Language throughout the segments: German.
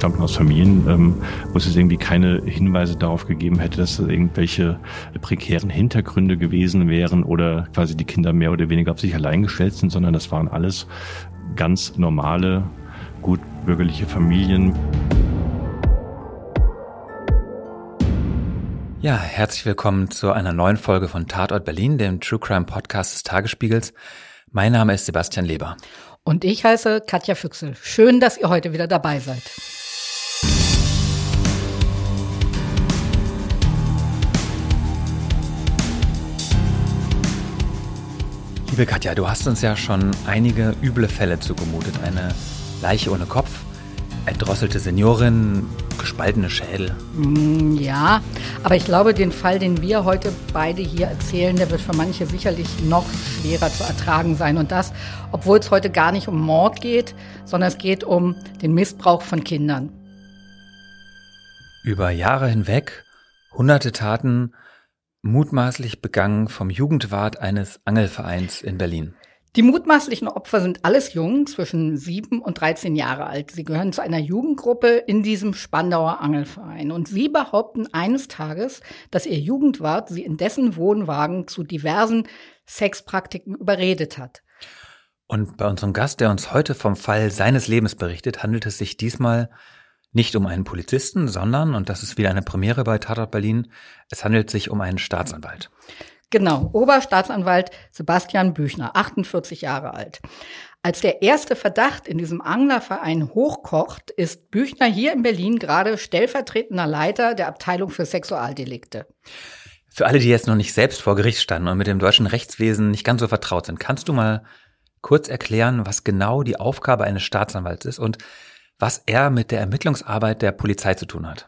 stammten aus Familien, ähm, wo es irgendwie keine Hinweise darauf gegeben hätte, dass es irgendwelche prekären Hintergründe gewesen wären oder quasi die Kinder mehr oder weniger auf sich allein gestellt sind, sondern das waren alles ganz normale, gut bürgerliche Familien. Ja, herzlich willkommen zu einer neuen Folge von Tatort Berlin, dem True Crime Podcast des Tagesspiegels. Mein Name ist Sebastian Leber. Und ich heiße Katja Füchsel. Schön, dass ihr heute wieder dabei seid. Liebe Katja, du hast uns ja schon einige üble Fälle zugemutet. Eine Leiche ohne Kopf, erdrosselte Seniorin, gespaltene Schädel. Mm, ja, aber ich glaube, den Fall, den wir heute beide hier erzählen, der wird für manche sicherlich noch schwerer zu ertragen sein. Und das, obwohl es heute gar nicht um Mord geht, sondern es geht um den Missbrauch von Kindern. Über Jahre hinweg hunderte Taten mutmaßlich begangen vom Jugendwart eines Angelvereins in Berlin. Die mutmaßlichen Opfer sind alles jung, zwischen sieben und 13 Jahre alt. Sie gehören zu einer Jugendgruppe in diesem Spandauer Angelverein. Und sie behaupten eines Tages, dass ihr Jugendwart sie in dessen Wohnwagen zu diversen Sexpraktiken überredet hat. Und bei unserem Gast, der uns heute vom Fall seines Lebens berichtet, handelt es sich diesmal nicht um einen Polizisten, sondern, und das ist wieder eine Premiere bei Tatort Berlin, es handelt sich um einen Staatsanwalt. Genau, Oberstaatsanwalt Sebastian Büchner, 48 Jahre alt. Als der erste Verdacht in diesem Anglerverein hochkocht, ist Büchner hier in Berlin gerade stellvertretender Leiter der Abteilung für Sexualdelikte. Für alle, die jetzt noch nicht selbst vor Gericht standen und mit dem deutschen Rechtswesen nicht ganz so vertraut sind, kannst du mal kurz erklären, was genau die Aufgabe eines Staatsanwalts ist und was er mit der Ermittlungsarbeit der Polizei zu tun hat?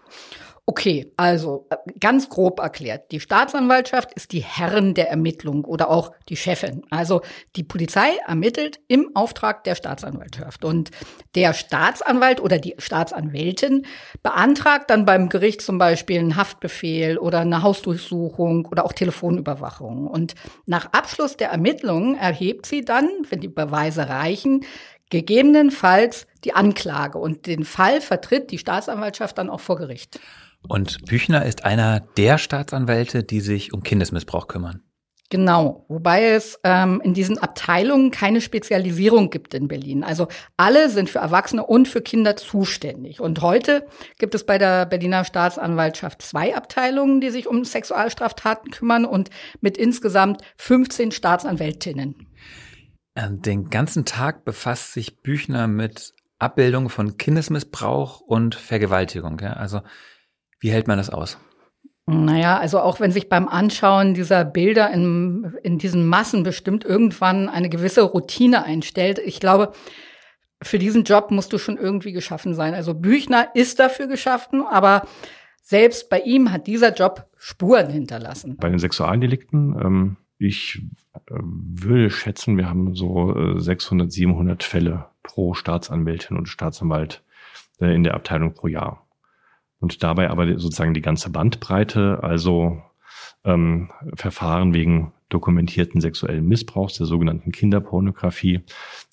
Okay, also äh, ganz grob erklärt. Die Staatsanwaltschaft ist die Herrin der Ermittlung oder auch die Chefin. Also die Polizei ermittelt im Auftrag der Staatsanwaltschaft. Und der Staatsanwalt oder die Staatsanwältin beantragt dann beim Gericht zum Beispiel einen Haftbefehl oder eine Hausdurchsuchung oder auch Telefonüberwachung. Und nach Abschluss der Ermittlungen erhebt sie dann, wenn die Beweise reichen, gegebenenfalls die Anklage. Und den Fall vertritt die Staatsanwaltschaft dann auch vor Gericht. Und Büchner ist einer der Staatsanwälte, die sich um Kindesmissbrauch kümmern. Genau, wobei es ähm, in diesen Abteilungen keine Spezialisierung gibt in Berlin. Also alle sind für Erwachsene und für Kinder zuständig. Und heute gibt es bei der Berliner Staatsanwaltschaft zwei Abteilungen, die sich um Sexualstraftaten kümmern und mit insgesamt 15 Staatsanwältinnen. Äh, den ganzen Tag befasst sich Büchner mit Abbildung von Kindesmissbrauch und Vergewaltigung. Ja? Also wie hält man das aus? Naja, also auch wenn sich beim Anschauen dieser Bilder in, in diesen Massen bestimmt irgendwann eine gewisse Routine einstellt. Ich glaube, für diesen Job musst du schon irgendwie geschaffen sein. Also Büchner ist dafür geschaffen, aber selbst bei ihm hat dieser Job Spuren hinterlassen. Bei den Sexualdelikten, ähm, ich äh, würde schätzen, wir haben so 600, äh, 700 Fälle pro Staatsanwältin und Staatsanwalt äh, in der Abteilung pro Jahr und dabei aber sozusagen die ganze Bandbreite, also ähm, Verfahren wegen dokumentierten sexuellen Missbrauchs, der sogenannten Kinderpornografie.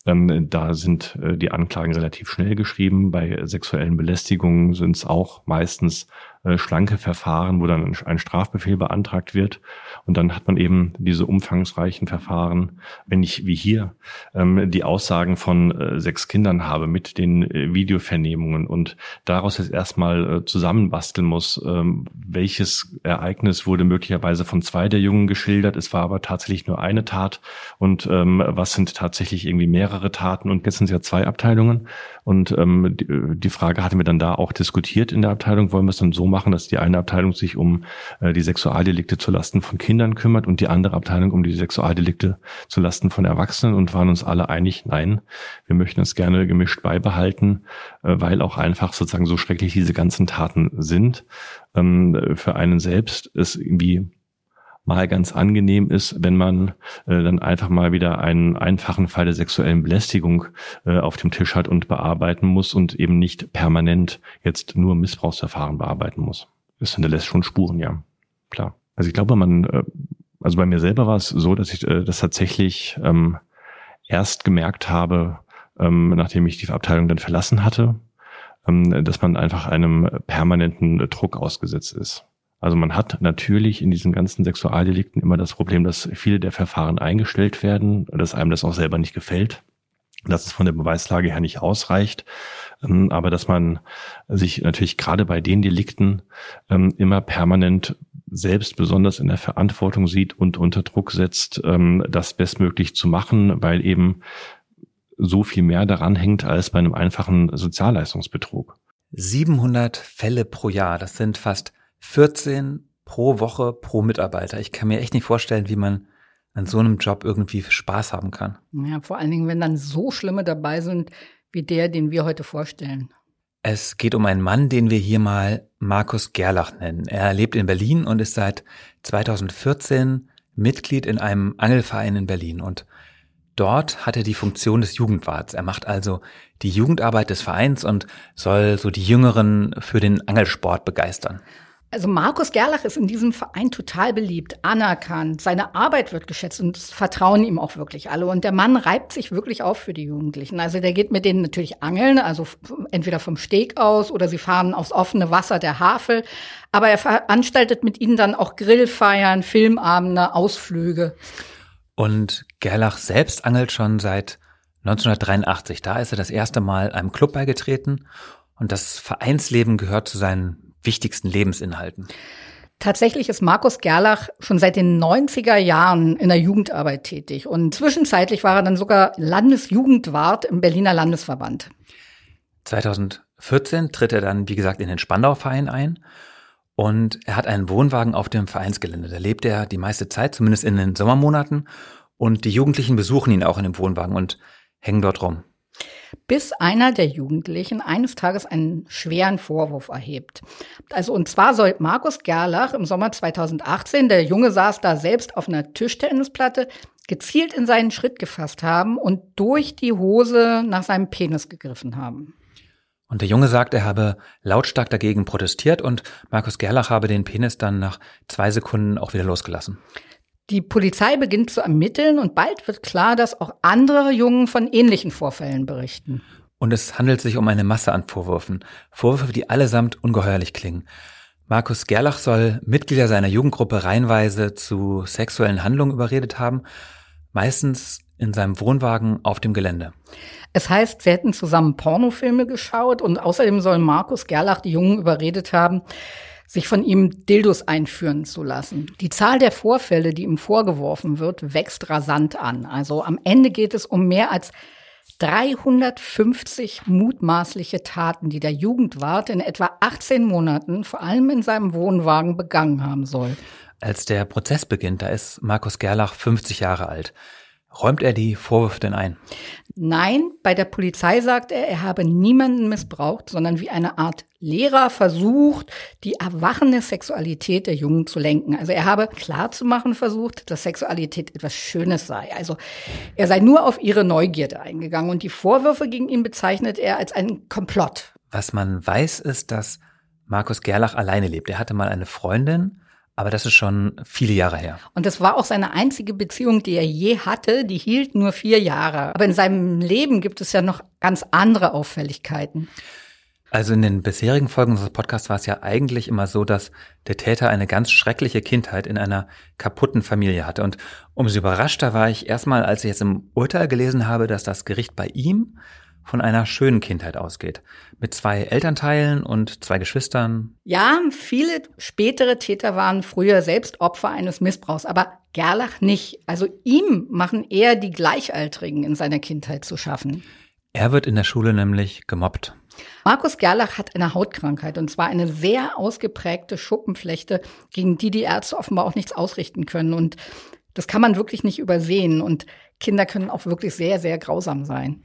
Ähm, da sind äh, die Anklagen relativ schnell geschrieben. Bei sexuellen Belästigungen sind es auch meistens äh, schlanke Verfahren, wo dann ein Strafbefehl beantragt wird. Und dann hat man eben diese umfangreichen Verfahren, wenn ich wie hier ähm, die Aussagen von äh, sechs Kindern habe mit den äh, Videovernehmungen und daraus jetzt erstmal zusammenbasteln muss, ähm, welches Ereignis wurde möglicherweise von zwei der Jungen geschildert, es war aber tatsächlich nur eine Tat. Und ähm, was sind tatsächlich irgendwie mehrere Taten? Und jetzt sind es ja zwei Abteilungen. Und die Frage hatten wir dann da auch diskutiert in der Abteilung, wollen wir es dann so machen, dass die eine Abteilung sich um äh, die Sexualdelikte zu Lasten von Kindern kümmert und die andere Abteilung um die Sexualdelikte zu Lasten von Erwachsenen und waren uns alle einig, nein, wir möchten es gerne gemischt beibehalten, äh, weil auch einfach sozusagen so schrecklich diese ganzen Taten sind. Ähm, für einen selbst ist irgendwie mal ganz angenehm ist, wenn man äh, dann einfach mal wieder einen einfachen Fall der sexuellen Belästigung äh, auf dem Tisch hat und bearbeiten muss und eben nicht permanent jetzt nur Missbrauchsverfahren bearbeiten muss. Das hinterlässt schon Spuren, ja, klar. Also ich glaube, man, äh, also bei mir selber war es so, dass ich äh, das tatsächlich ähm, erst gemerkt habe, ähm, nachdem ich die Abteilung dann verlassen hatte, ähm, dass man einfach einem permanenten Druck ausgesetzt ist. Also man hat natürlich in diesen ganzen Sexualdelikten immer das Problem, dass viele der Verfahren eingestellt werden, dass einem das auch selber nicht gefällt, dass es von der Beweislage her nicht ausreicht, ähm, aber dass man sich natürlich gerade bei den Delikten ähm, immer permanent selbst besonders in der Verantwortung sieht und unter Druck setzt, ähm, das bestmöglich zu machen, weil eben so viel mehr daran hängt als bei einem einfachen Sozialleistungsbetrug. 700 Fälle pro Jahr, das sind fast 14 pro Woche pro Mitarbeiter. Ich kann mir echt nicht vorstellen, wie man an so einem Job irgendwie Spaß haben kann. Ja, vor allen Dingen, wenn dann so schlimme dabei sind, wie der, den wir heute vorstellen. Es geht um einen Mann, den wir hier mal Markus Gerlach nennen. Er lebt in Berlin und ist seit 2014 Mitglied in einem Angelverein in Berlin und dort hat er die Funktion des Jugendwarts. Er macht also die Jugendarbeit des Vereins und soll so die Jüngeren für den Angelsport begeistern. Also Markus Gerlach ist in diesem Verein total beliebt, anerkannt. Seine Arbeit wird geschätzt und es vertrauen ihm auch wirklich alle. Und der Mann reibt sich wirklich auf für die Jugendlichen. Also der geht mit denen natürlich angeln, also entweder vom Steg aus oder sie fahren aufs offene Wasser der Havel. Aber er veranstaltet mit ihnen dann auch Grillfeiern, Filmabende, Ausflüge. Und Gerlach selbst angelt schon seit 1983. Da ist er das erste Mal einem Club beigetreten. Und das Vereinsleben gehört zu seinen wichtigsten Lebensinhalten? Tatsächlich ist Markus Gerlach schon seit den 90er Jahren in der Jugendarbeit tätig und zwischenzeitlich war er dann sogar Landesjugendwart im Berliner Landesverband. 2014 tritt er dann, wie gesagt, in den Spandau-Verein ein und er hat einen Wohnwagen auf dem Vereinsgelände. Da lebt er die meiste Zeit, zumindest in den Sommermonaten und die Jugendlichen besuchen ihn auch in dem Wohnwagen und hängen dort rum bis einer der Jugendlichen eines Tages einen schweren Vorwurf erhebt. Also und zwar soll Markus Gerlach im Sommer 2018, der Junge saß da selbst auf einer Tischtennisplatte, gezielt in seinen Schritt gefasst haben und durch die Hose nach seinem Penis gegriffen haben. Und der Junge sagt, er habe lautstark dagegen protestiert und Markus Gerlach habe den Penis dann nach zwei Sekunden auch wieder losgelassen. Die Polizei beginnt zu ermitteln und bald wird klar, dass auch andere Jungen von ähnlichen Vorfällen berichten. Und es handelt sich um eine Masse an Vorwürfen. Vorwürfe, die allesamt ungeheuerlich klingen. Markus Gerlach soll Mitglieder seiner Jugendgruppe reihenweise zu sexuellen Handlungen überredet haben, meistens in seinem Wohnwagen auf dem Gelände. Es heißt, sie hätten zusammen Pornofilme geschaut und außerdem soll Markus Gerlach die Jungen überredet haben, sich von ihm Dildos einführen zu lassen. Die Zahl der Vorfälle, die ihm vorgeworfen wird, wächst rasant an. Also am Ende geht es um mehr als 350 mutmaßliche Taten, die der Jugendwart in etwa 18 Monaten vor allem in seinem Wohnwagen begangen haben soll. Als der Prozess beginnt, da ist Markus Gerlach 50 Jahre alt. Räumt er die Vorwürfe denn ein? Nein, bei der Polizei sagt er, er habe niemanden missbraucht, sondern wie eine Art Lehrer versucht, die erwachende Sexualität der Jungen zu lenken. Also er habe klarzumachen versucht, dass Sexualität etwas Schönes sei. Also er sei nur auf ihre Neugierde eingegangen und die Vorwürfe gegen ihn bezeichnet er als einen Komplott. Was man weiß, ist, dass Markus Gerlach alleine lebt. Er hatte mal eine Freundin, aber das ist schon viele Jahre her. Und das war auch seine einzige Beziehung, die er je hatte. Die hielt nur vier Jahre. Aber in seinem Leben gibt es ja noch ganz andere Auffälligkeiten. Also in den bisherigen Folgen unseres Podcasts war es ja eigentlich immer so, dass der Täter eine ganz schreckliche Kindheit in einer kaputten Familie hatte. Und umso überraschter war ich erstmal, als ich jetzt im Urteil gelesen habe, dass das Gericht bei ihm von einer schönen Kindheit ausgeht. Mit zwei Elternteilen und zwei Geschwistern. Ja, viele spätere Täter waren früher selbst Opfer eines Missbrauchs, aber Gerlach nicht. Also ihm machen eher die Gleichaltrigen in seiner Kindheit zu schaffen. Er wird in der Schule nämlich gemobbt. Markus Gerlach hat eine Hautkrankheit und zwar eine sehr ausgeprägte Schuppenflechte, gegen die die Ärzte offenbar auch nichts ausrichten können. Und das kann man wirklich nicht übersehen. Und Kinder können auch wirklich sehr, sehr grausam sein.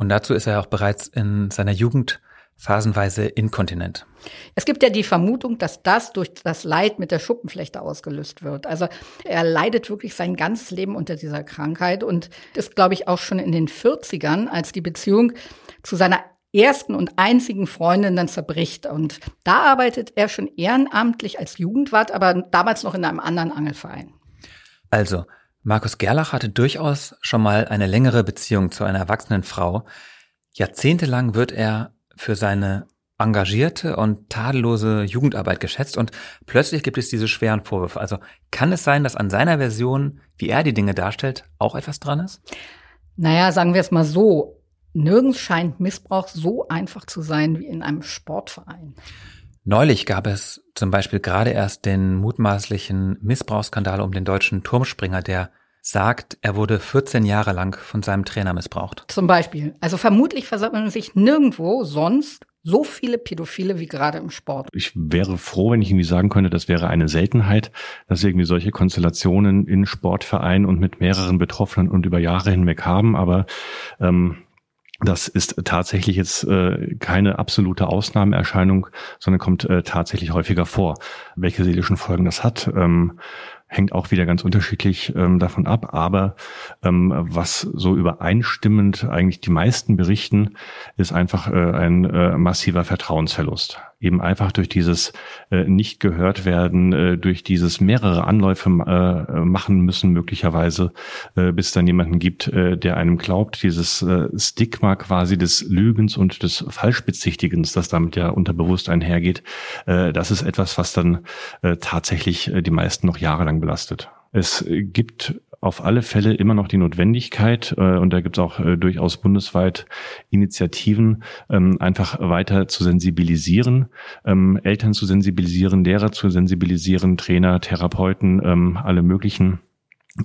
Und dazu ist er auch bereits in seiner Jugend phasenweise inkontinent. Es gibt ja die Vermutung, dass das durch das Leid mit der Schuppenflechte ausgelöst wird. Also er leidet wirklich sein ganzes Leben unter dieser Krankheit und ist, glaube ich, auch schon in den 40ern, als die Beziehung zu seiner ersten und einzigen Freundin dann zerbricht. Und da arbeitet er schon ehrenamtlich als Jugendwart, aber damals noch in einem anderen Angelverein. Also, Markus Gerlach hatte durchaus schon mal eine längere Beziehung zu einer erwachsenen Frau. Jahrzehntelang wird er für seine engagierte und tadellose Jugendarbeit geschätzt und plötzlich gibt es diese schweren Vorwürfe. Also kann es sein, dass an seiner Version, wie er die Dinge darstellt, auch etwas dran ist? Naja, sagen wir es mal so. Nirgends scheint Missbrauch so einfach zu sein wie in einem Sportverein. Neulich gab es zum Beispiel gerade erst den mutmaßlichen Missbrauchsskandal um den deutschen Turmspringer, der sagt, er wurde 14 Jahre lang von seinem Trainer missbraucht. Zum Beispiel. Also vermutlich versammeln sich nirgendwo sonst so viele Pädophile wie gerade im Sport. Ich wäre froh, wenn ich irgendwie sagen könnte, das wäre eine Seltenheit, dass wir irgendwie solche Konstellationen in Sportvereinen und mit mehreren Betroffenen und über Jahre hinweg haben. Aber ähm, das ist tatsächlich jetzt äh, keine absolute Ausnahmeerscheinung, sondern kommt äh, tatsächlich häufiger vor. Welche seelischen Folgen das hat, ähm, hängt auch wieder ganz unterschiedlich ähm, davon ab. Aber ähm, was so übereinstimmend eigentlich die meisten berichten, ist einfach äh, ein äh, massiver Vertrauensverlust. Eben einfach durch dieses äh, nicht gehört werden, äh, durch dieses mehrere Anläufe äh, machen müssen möglicherweise, äh, bis dann jemanden gibt, äh, der einem glaubt. Dieses äh, Stigma quasi des Lügens und des Falschbezichtigens, das damit ja unterbewusst einhergeht, äh, das ist etwas, was dann äh, tatsächlich äh, die meisten noch jahrelang belastet. Es gibt auf alle Fälle immer noch die Notwendigkeit, äh, und da gibt es auch äh, durchaus bundesweit Initiativen, ähm, einfach weiter zu sensibilisieren, ähm, Eltern zu sensibilisieren, Lehrer zu sensibilisieren, Trainer, Therapeuten, ähm, alle möglichen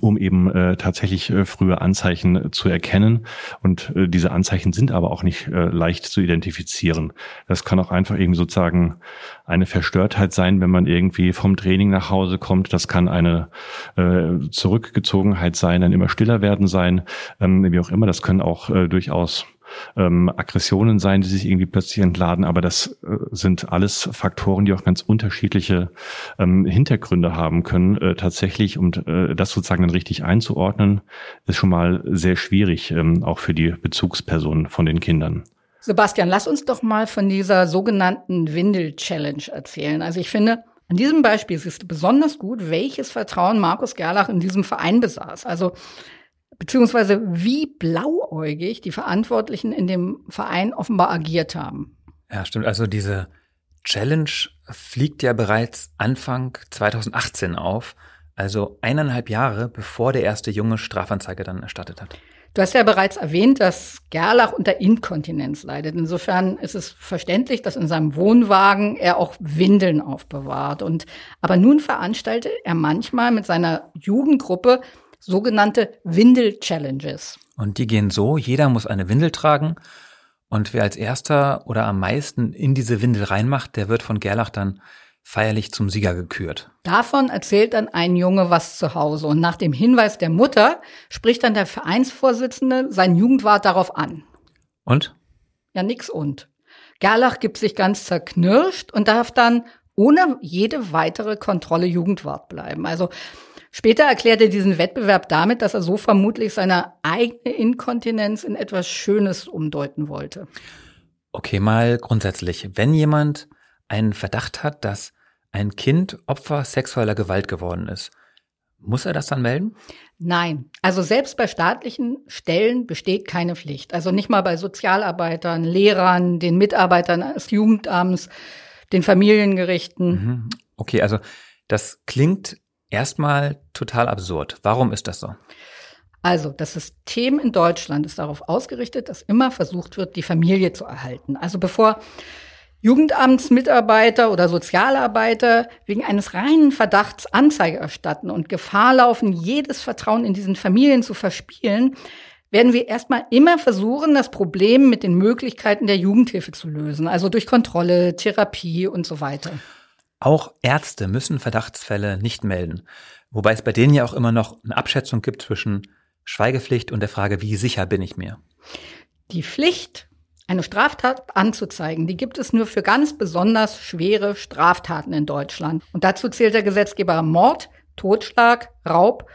um eben äh, tatsächlich äh, frühe Anzeichen äh, zu erkennen. Und äh, diese Anzeichen sind aber auch nicht äh, leicht zu identifizieren. Das kann auch einfach eben sozusagen eine Verstörtheit sein, wenn man irgendwie vom Training nach Hause kommt. Das kann eine äh, Zurückgezogenheit sein, ein immer stiller werden sein, ähm, wie auch immer. Das können auch äh, durchaus ähm, Aggressionen sein, die sich irgendwie plötzlich entladen, aber das äh, sind alles Faktoren, die auch ganz unterschiedliche ähm, Hintergründe haben können äh, tatsächlich und äh, das sozusagen dann richtig einzuordnen, ist schon mal sehr schwierig, ähm, auch für die Bezugspersonen von den Kindern. Sebastian, lass uns doch mal von dieser sogenannten Windel-Challenge erzählen. Also ich finde, an diesem Beispiel siehst du besonders gut, welches Vertrauen Markus Gerlach in diesem Verein besaß. Also beziehungsweise wie blauäugig die Verantwortlichen in dem Verein offenbar agiert haben. Ja, stimmt. Also diese Challenge fliegt ja bereits Anfang 2018 auf, also eineinhalb Jahre bevor der erste Junge Strafanzeige dann erstattet hat. Du hast ja bereits erwähnt, dass Gerlach unter Inkontinenz leidet. Insofern ist es verständlich, dass in seinem Wohnwagen er auch Windeln aufbewahrt. Und aber nun veranstaltet er manchmal mit seiner Jugendgruppe sogenannte Windel-Challenges. Und die gehen so, jeder muss eine Windel tragen und wer als erster oder am meisten in diese Windel reinmacht, der wird von Gerlach dann feierlich zum Sieger gekürt. Davon erzählt dann ein Junge was zu Hause und nach dem Hinweis der Mutter spricht dann der Vereinsvorsitzende seinen Jugendwart darauf an. Und? Ja, nix und. Gerlach gibt sich ganz zerknirscht und darf dann ohne jede weitere Kontrolle Jugendwart bleiben. Also Später erklärt er diesen Wettbewerb damit, dass er so vermutlich seine eigene Inkontinenz in etwas Schönes umdeuten wollte. Okay, mal grundsätzlich. Wenn jemand einen Verdacht hat, dass ein Kind Opfer sexueller Gewalt geworden ist, muss er das dann melden? Nein. Also selbst bei staatlichen Stellen besteht keine Pflicht. Also nicht mal bei Sozialarbeitern, Lehrern, den Mitarbeitern des Jugendamts, den Familiengerichten. Mhm. Okay, also das klingt Erstmal total absurd. Warum ist das so? Also, das System in Deutschland ist darauf ausgerichtet, dass immer versucht wird, die Familie zu erhalten. Also bevor Jugendamtsmitarbeiter oder Sozialarbeiter wegen eines reinen Verdachts Anzeige erstatten und Gefahr laufen, jedes Vertrauen in diesen Familien zu verspielen, werden wir erstmal immer versuchen, das Problem mit den Möglichkeiten der Jugendhilfe zu lösen, also durch Kontrolle, Therapie und so weiter. Auch Ärzte müssen Verdachtsfälle nicht melden, wobei es bei denen ja auch immer noch eine Abschätzung gibt zwischen Schweigepflicht und der Frage, wie sicher bin ich mir. Die Pflicht, eine Straftat anzuzeigen, die gibt es nur für ganz besonders schwere Straftaten in Deutschland. Und dazu zählt der Gesetzgeber Mord, Totschlag, Raub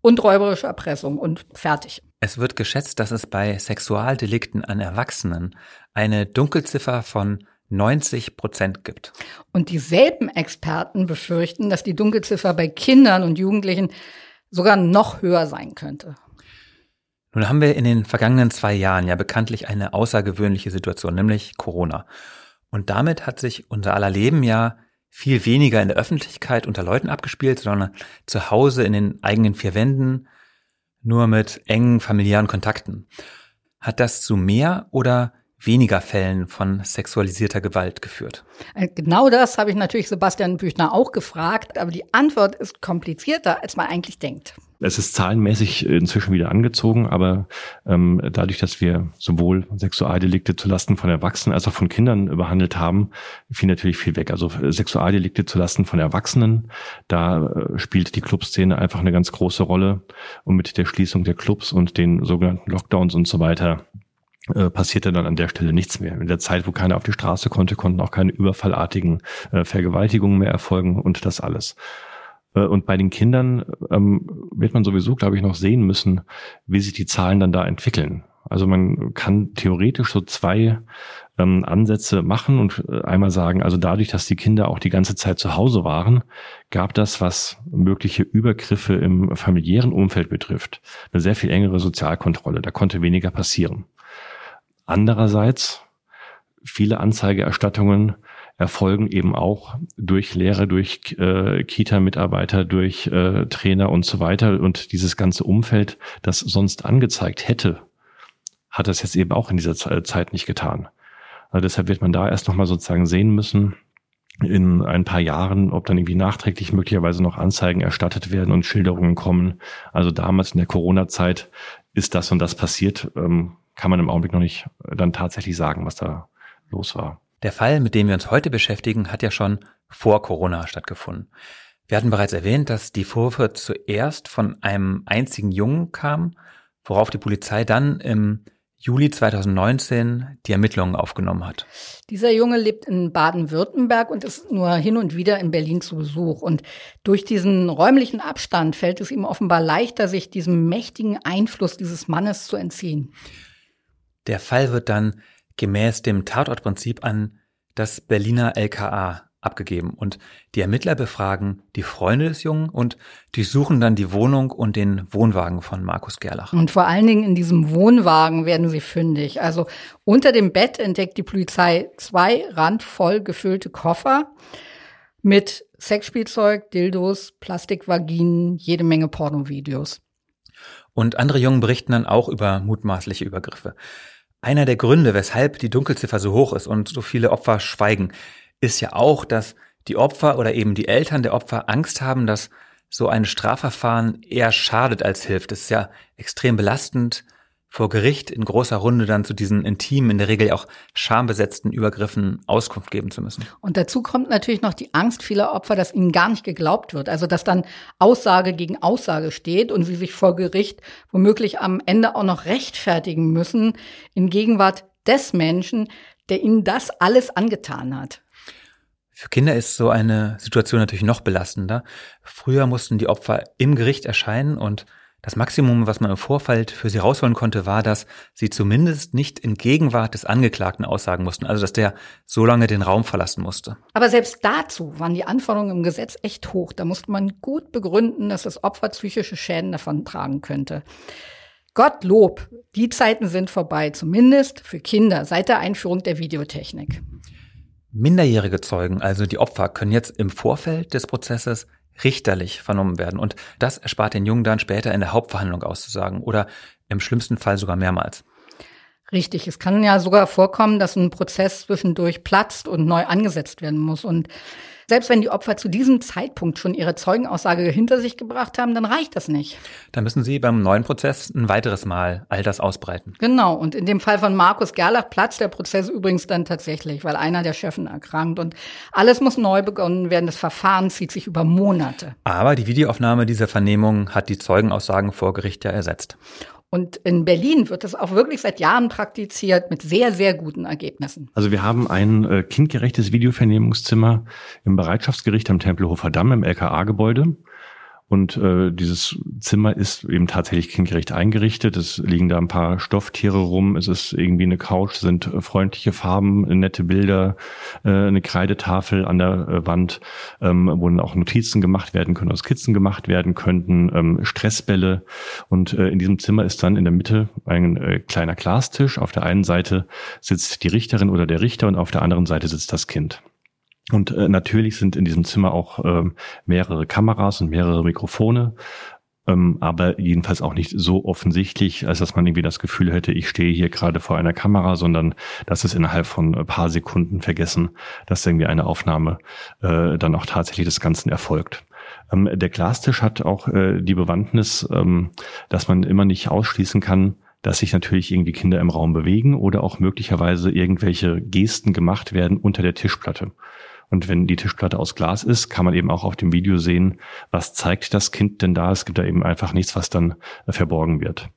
und räuberische Erpressung und fertig. Es wird geschätzt, dass es bei Sexualdelikten an Erwachsenen eine Dunkelziffer von 90 Prozent gibt. Und dieselben Experten befürchten, dass die Dunkelziffer bei Kindern und Jugendlichen sogar noch höher sein könnte. Nun haben wir in den vergangenen zwei Jahren ja bekanntlich eine außergewöhnliche Situation, nämlich Corona. Und damit hat sich unser aller Leben ja viel weniger in der Öffentlichkeit unter Leuten abgespielt, sondern zu Hause in den eigenen vier Wänden, nur mit engen familiären Kontakten. Hat das zu mehr oder weniger Fällen von sexualisierter Gewalt geführt? Äh, genau das habe ich natürlich Sebastian Büchner auch gefragt, aber die Antwort ist komplizierter, als man eigentlich denkt. Es ist zahlenmäßig inzwischen wieder angezogen, aber ähm, dadurch, dass wir sowohl Sexualdelikte zulasten von Erwachsenen als auch von Kindern behandelt haben, fiel natürlich viel weg. Also äh, Sexualdelikte zulasten von Erwachsenen, da äh, spielt die Clubszene einfach eine ganz große Rolle. Und mit der Schließung der Clubs und den sogenannten Lockdowns und so weiter äh, passierte dann an der Stelle nichts mehr. In der Zeit, wo keiner auf die Straße konnte, konnten auch keine überfallartigen äh, Vergewaltigungen mehr erfolgen und das alles. Äh, und bei den Kindern ähm, wird man sowieso, glaube ich, noch sehen müssen, wie sich die Zahlen dann da entwickeln. Also man kann theoretisch so zwei ähm, Ansätze machen und äh, einmal sagen, also dadurch, dass die Kinder auch die ganze Zeit zu Hause waren, gab das, was mögliche Übergriffe im familiären Umfeld betrifft, eine sehr viel engere Sozialkontrolle. Da konnte weniger passieren. Andererseits, viele Anzeigeerstattungen erfolgen eben auch durch Lehrer, durch äh, Kita-Mitarbeiter, durch äh, Trainer und so weiter. Und dieses ganze Umfeld, das sonst angezeigt hätte, hat das jetzt eben auch in dieser Zeit nicht getan. Also deshalb wird man da erst nochmal sozusagen sehen müssen, in ein paar Jahren, ob dann irgendwie nachträglich möglicherweise noch Anzeigen erstattet werden und Schilderungen kommen. Also damals in der Corona-Zeit ist das und das passiert. Ähm, kann man im Augenblick noch nicht äh, dann tatsächlich sagen, was da los war. Der Fall, mit dem wir uns heute beschäftigen, hat ja schon vor Corona stattgefunden. Wir hatten bereits erwähnt, dass die Vorwürfe zuerst von einem einzigen Jungen kamen, worauf die Polizei dann im Juli 2019 die Ermittlungen aufgenommen hat. Dieser Junge lebt in Baden-Württemberg und ist nur hin und wieder in Berlin zu Besuch. Und durch diesen räumlichen Abstand fällt es ihm offenbar leichter, sich diesem mächtigen Einfluss dieses Mannes zu entziehen. Der Fall wird dann gemäß dem Tatortprinzip an das Berliner LKA abgegeben und die Ermittler befragen die Freunde des Jungen und durchsuchen dann die Wohnung und den Wohnwagen von Markus Gerlach. Und vor allen Dingen in diesem Wohnwagen werden sie fündig. Also unter dem Bett entdeckt die Polizei zwei randvoll gefüllte Koffer mit Sexspielzeug, Dildos, Plastikvaginen, jede Menge Pornovideos. Und andere Jungen berichten dann auch über mutmaßliche Übergriffe. Einer der Gründe, weshalb die Dunkelziffer so hoch ist und so viele Opfer schweigen, ist ja auch, dass die Opfer oder eben die Eltern der Opfer Angst haben, dass so ein Strafverfahren eher schadet als hilft. Es ist ja extrem belastend, vor Gericht in großer Runde dann zu diesen intimen, in der Regel auch schambesetzten Übergriffen Auskunft geben zu müssen. Und dazu kommt natürlich noch die Angst vieler Opfer, dass ihnen gar nicht geglaubt wird. Also dass dann Aussage gegen Aussage steht und sie sich vor Gericht womöglich am Ende auch noch rechtfertigen müssen in Gegenwart des Menschen, der ihnen das alles angetan hat. Für Kinder ist so eine Situation natürlich noch belastender. Früher mussten die Opfer im Gericht erscheinen und das Maximum, was man im Vorfeld für sie rausholen konnte, war, dass sie zumindest nicht in Gegenwart des Angeklagten aussagen mussten, also dass der so lange den Raum verlassen musste. Aber selbst dazu waren die Anforderungen im Gesetz echt hoch. Da musste man gut begründen, dass das Opfer psychische Schäden davon tragen könnte. Gottlob, die Zeiten sind vorbei, zumindest für Kinder seit der Einführung der Videotechnik. Minderjährige Zeugen, also die Opfer, können jetzt im Vorfeld des Prozesses richterlich vernommen werden. Und das erspart den Jungen dann später in der Hauptverhandlung auszusagen oder im schlimmsten Fall sogar mehrmals. Richtig, es kann ja sogar vorkommen, dass ein Prozess zwischendurch platzt und neu angesetzt werden muss. Und selbst wenn die Opfer zu diesem Zeitpunkt schon ihre Zeugenaussage hinter sich gebracht haben, dann reicht das nicht. Dann müssen sie beim neuen Prozess ein weiteres Mal all das ausbreiten. Genau. Und in dem Fall von Markus Gerlach platzt der Prozess übrigens dann tatsächlich, weil einer der Chefen erkrankt und alles muss neu begonnen werden. Das Verfahren zieht sich über Monate. Aber die Videoaufnahme dieser Vernehmung hat die Zeugenaussagen vor Gericht ja ersetzt. Und in Berlin wird das auch wirklich seit Jahren praktiziert mit sehr, sehr guten Ergebnissen. Also wir haben ein äh, kindgerechtes Videovernehmungszimmer im Bereitschaftsgericht am Tempelhofer Damm im LKA-Gebäude. Und äh, dieses Zimmer ist eben tatsächlich kindgerecht eingerichtet. Es liegen da ein paar Stofftiere rum. Es ist irgendwie eine Couch, sind äh, freundliche Farben, nette Bilder, äh, eine Kreidetafel an der äh, Wand, ähm, wo dann auch Notizen gemacht werden können, aus Skizzen gemacht werden könnten, ähm, Stressbälle. Und äh, in diesem Zimmer ist dann in der Mitte ein äh, kleiner Glastisch. Auf der einen Seite sitzt die Richterin oder der Richter und auf der anderen Seite sitzt das Kind. Und äh, natürlich sind in diesem Zimmer auch äh, mehrere Kameras und mehrere Mikrofone, ähm, aber jedenfalls auch nicht so offensichtlich, als dass man irgendwie das Gefühl hätte, ich stehe hier gerade vor einer Kamera, sondern das ist innerhalb von ein paar Sekunden vergessen, dass irgendwie eine Aufnahme äh, dann auch tatsächlich des Ganzen erfolgt. Ähm, der Glastisch hat auch äh, die Bewandtnis, ähm, dass man immer nicht ausschließen kann, dass sich natürlich irgendwie Kinder im Raum bewegen oder auch möglicherweise irgendwelche Gesten gemacht werden unter der Tischplatte. Und wenn die Tischplatte aus Glas ist, kann man eben auch auf dem Video sehen, was zeigt das Kind denn da. Es gibt da eben einfach nichts, was dann äh, verborgen wird.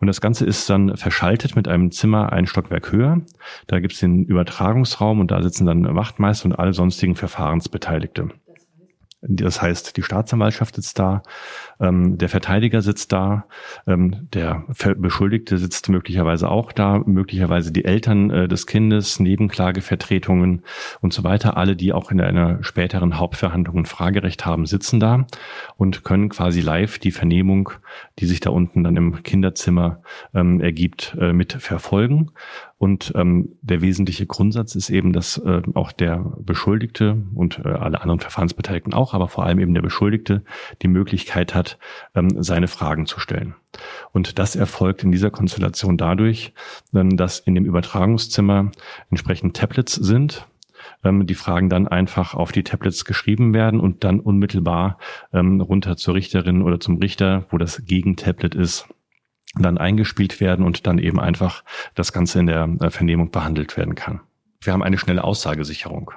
Und das Ganze ist dann verschaltet mit einem Zimmer ein Stockwerk höher. Da gibt es den Übertragungsraum und da sitzen dann Wachtmeister und alle sonstigen Verfahrensbeteiligte. Das heißt, die Staatsanwaltschaft sitzt da, ähm, der Verteidiger sitzt da, ähm, der Beschuldigte sitzt möglicherweise auch da, möglicherweise die Eltern äh, des Kindes, Nebenklagevertretungen und so weiter. Alle, die auch in einer späteren Hauptverhandlung ein Fragerecht haben, sitzen da und können quasi live die Vernehmung, die sich da unten dann im Kinderzimmer ähm, ergibt, äh, mit verfolgen. Und ähm, der wesentliche Grundsatz ist eben, dass äh, auch der Beschuldigte und äh, alle anderen Verfahrensbeteiligten auch, aber vor allem eben der Beschuldigte die Möglichkeit hat, ähm, seine Fragen zu stellen. Und das erfolgt in dieser Konstellation dadurch, ähm, dass in dem Übertragungszimmer entsprechend Tablets sind, ähm, die Fragen dann einfach auf die Tablets geschrieben werden und dann unmittelbar ähm, runter zur Richterin oder zum Richter, wo das Gegentablet ist, dann eingespielt werden und dann eben einfach das Ganze in der äh, Vernehmung behandelt werden kann. Wir haben eine schnelle Aussagesicherung.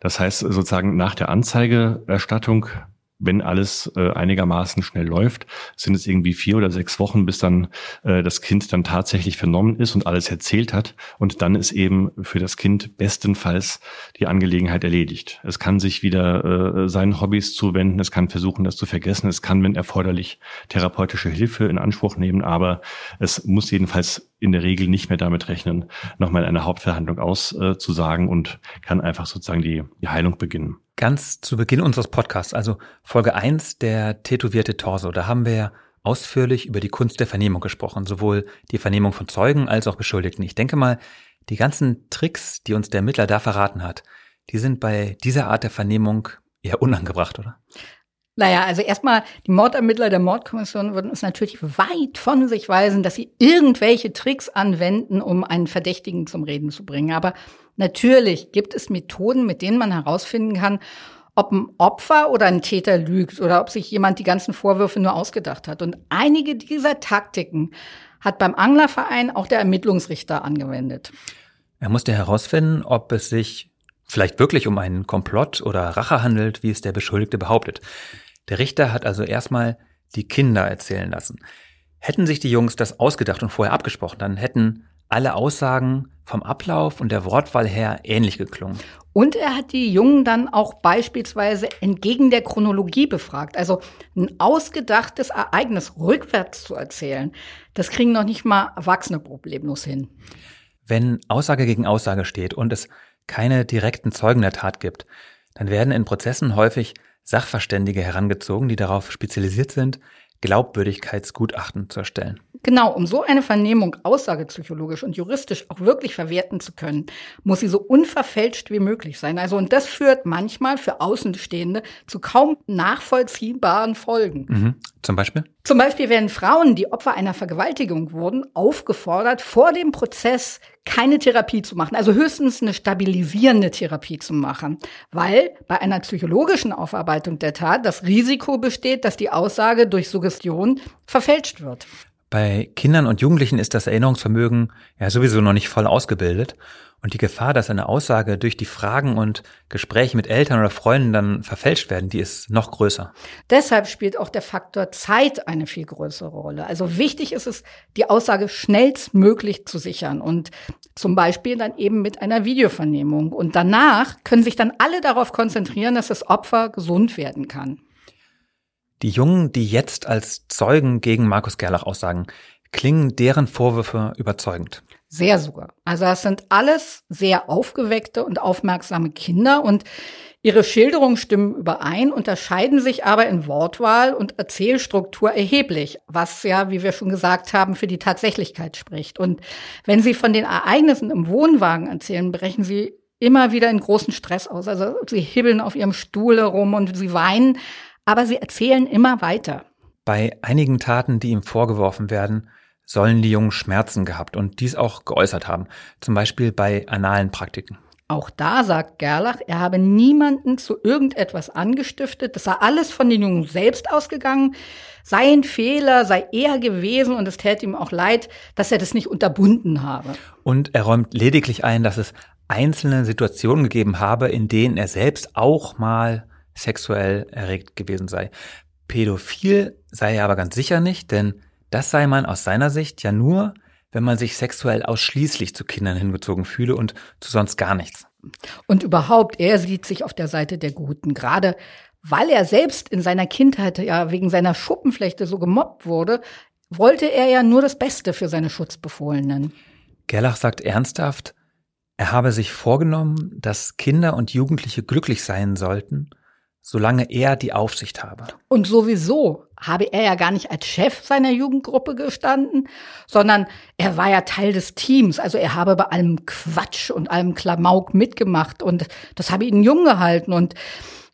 Das heißt sozusagen nach der Anzeigeerstattung wenn alles äh, einigermaßen schnell läuft, sind es irgendwie vier oder sechs Wochen, bis dann äh, das Kind dann tatsächlich vernommen ist und alles erzählt hat. Und dann ist eben für das Kind bestenfalls die Angelegenheit erledigt. Es kann sich wieder äh, seinen Hobbys zuwenden, es kann versuchen, das zu vergessen, es kann, wenn erforderlich, therapeutische Hilfe in Anspruch nehmen, aber es muss jedenfalls in der Regel nicht mehr damit rechnen, nochmal in einer Hauptverhandlung auszusagen und kann einfach sozusagen die, die Heilung beginnen. Ganz zu Beginn unseres Podcasts, also Folge 1, der tätowierte Torso, da haben wir ausführlich über die Kunst der Vernehmung gesprochen, sowohl die Vernehmung von Zeugen als auch Beschuldigten. Ich denke mal, die ganzen Tricks, die uns der Ermittler da verraten hat, die sind bei dieser Art der Vernehmung eher unangebracht, oder? Naja, also erstmal, die Mordermittler der Mordkommission würden es natürlich weit von sich weisen, dass sie irgendwelche Tricks anwenden, um einen Verdächtigen zum Reden zu bringen. Aber natürlich gibt es Methoden, mit denen man herausfinden kann, ob ein Opfer oder ein Täter lügt oder ob sich jemand die ganzen Vorwürfe nur ausgedacht hat. Und einige dieser Taktiken hat beim Anglerverein auch der Ermittlungsrichter angewendet. Er musste herausfinden, ob es sich vielleicht wirklich um einen Komplott oder Rache handelt, wie es der Beschuldigte behauptet. Der Richter hat also erstmal die Kinder erzählen lassen. Hätten sich die Jungs das ausgedacht und vorher abgesprochen, dann hätten alle Aussagen vom Ablauf und der Wortwahl her ähnlich geklungen. Und er hat die Jungen dann auch beispielsweise entgegen der Chronologie befragt. Also ein ausgedachtes Ereignis rückwärts zu erzählen, das kriegen noch nicht mal Erwachsene problemlos hin. Wenn Aussage gegen Aussage steht und es keine direkten Zeugen der Tat gibt, dann werden in Prozessen häufig Sachverständige herangezogen, die darauf spezialisiert sind, Glaubwürdigkeitsgutachten zu erstellen. Genau, um so eine Vernehmung aussagepsychologisch und juristisch auch wirklich verwerten zu können, muss sie so unverfälscht wie möglich sein. Also, und das führt manchmal für Außenstehende zu kaum nachvollziehbaren Folgen. Mhm. Zum Beispiel? Zum Beispiel werden Frauen, die Opfer einer Vergewaltigung wurden, aufgefordert, vor dem Prozess keine Therapie zu machen, also höchstens eine stabilisierende Therapie zu machen, weil bei einer psychologischen Aufarbeitung der Tat das Risiko besteht, dass die Aussage durch Suggestion verfälscht wird. Bei Kindern und Jugendlichen ist das Erinnerungsvermögen ja sowieso noch nicht voll ausgebildet. Und die Gefahr, dass eine Aussage durch die Fragen und Gespräche mit Eltern oder Freunden dann verfälscht werden, die ist noch größer. Deshalb spielt auch der Faktor Zeit eine viel größere Rolle. Also wichtig ist es, die Aussage schnellstmöglich zu sichern und zum Beispiel dann eben mit einer Videovernehmung. Und danach können sich dann alle darauf konzentrieren, dass das Opfer gesund werden kann. Die Jungen, die jetzt als Zeugen gegen Markus Gerlach aussagen, klingen deren Vorwürfe überzeugend. Sehr sogar. Also das sind alles sehr aufgeweckte und aufmerksame Kinder und ihre Schilderungen stimmen überein, unterscheiden sich aber in Wortwahl und Erzählstruktur erheblich, was ja, wie wir schon gesagt haben, für die Tatsächlichkeit spricht. Und wenn sie von den Ereignissen im Wohnwagen erzählen, brechen sie immer wieder in großen Stress aus. Also sie hibbeln auf ihrem Stuhl herum und sie weinen, aber sie erzählen immer weiter. Bei einigen Taten, die ihm vorgeworfen werden, sollen die Jungen Schmerzen gehabt und dies auch geäußert haben, zum Beispiel bei analen Praktiken. Auch da sagt Gerlach, er habe niemanden zu irgendetwas angestiftet, das sei alles von den Jungen selbst ausgegangen, sein Fehler sei er gewesen und es täte ihm auch leid, dass er das nicht unterbunden habe. Und er räumt lediglich ein, dass es einzelne Situationen gegeben habe, in denen er selbst auch mal sexuell erregt gewesen sei. Pädophil sei er aber ganz sicher nicht, denn das sei man aus seiner Sicht ja nur, wenn man sich sexuell ausschließlich zu Kindern hingezogen fühle und zu sonst gar nichts. Und überhaupt, er sieht sich auf der Seite der Guten, gerade weil er selbst in seiner Kindheit ja wegen seiner Schuppenflechte so gemobbt wurde, wollte er ja nur das Beste für seine Schutzbefohlenen. Gerlach sagt ernsthaft, er habe sich vorgenommen, dass Kinder und Jugendliche glücklich sein sollten solange er die Aufsicht habe. Und sowieso habe er ja gar nicht als Chef seiner Jugendgruppe gestanden, sondern er war ja Teil des Teams. Also er habe bei allem Quatsch und allem Klamauk mitgemacht und das habe ihn jung gehalten und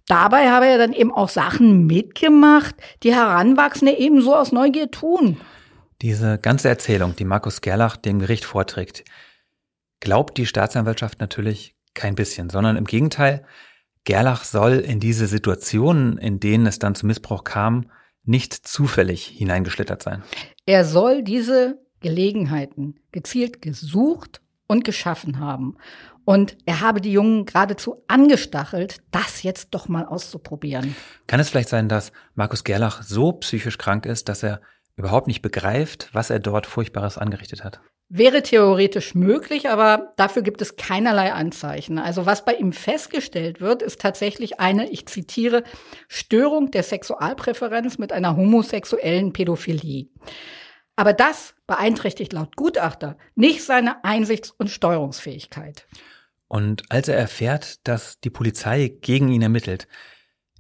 dabei habe er dann eben auch Sachen mitgemacht, die Heranwachsende ebenso aus Neugier tun. Diese ganze Erzählung, die Markus Gerlach dem Gericht vorträgt, glaubt die Staatsanwaltschaft natürlich kein bisschen, sondern im Gegenteil, Gerlach soll in diese Situationen, in denen es dann zu Missbrauch kam, nicht zufällig hineingeschlittert sein. Er soll diese Gelegenheiten gezielt gesucht und geschaffen haben. Und er habe die Jungen geradezu angestachelt, das jetzt doch mal auszuprobieren. Kann es vielleicht sein, dass Markus Gerlach so psychisch krank ist, dass er überhaupt nicht begreift, was er dort Furchtbares angerichtet hat? Wäre theoretisch möglich, aber dafür gibt es keinerlei Anzeichen. Also was bei ihm festgestellt wird, ist tatsächlich eine, ich zitiere, Störung der Sexualpräferenz mit einer homosexuellen Pädophilie. Aber das beeinträchtigt laut Gutachter nicht seine Einsichts- und Steuerungsfähigkeit. Und als er erfährt, dass die Polizei gegen ihn ermittelt,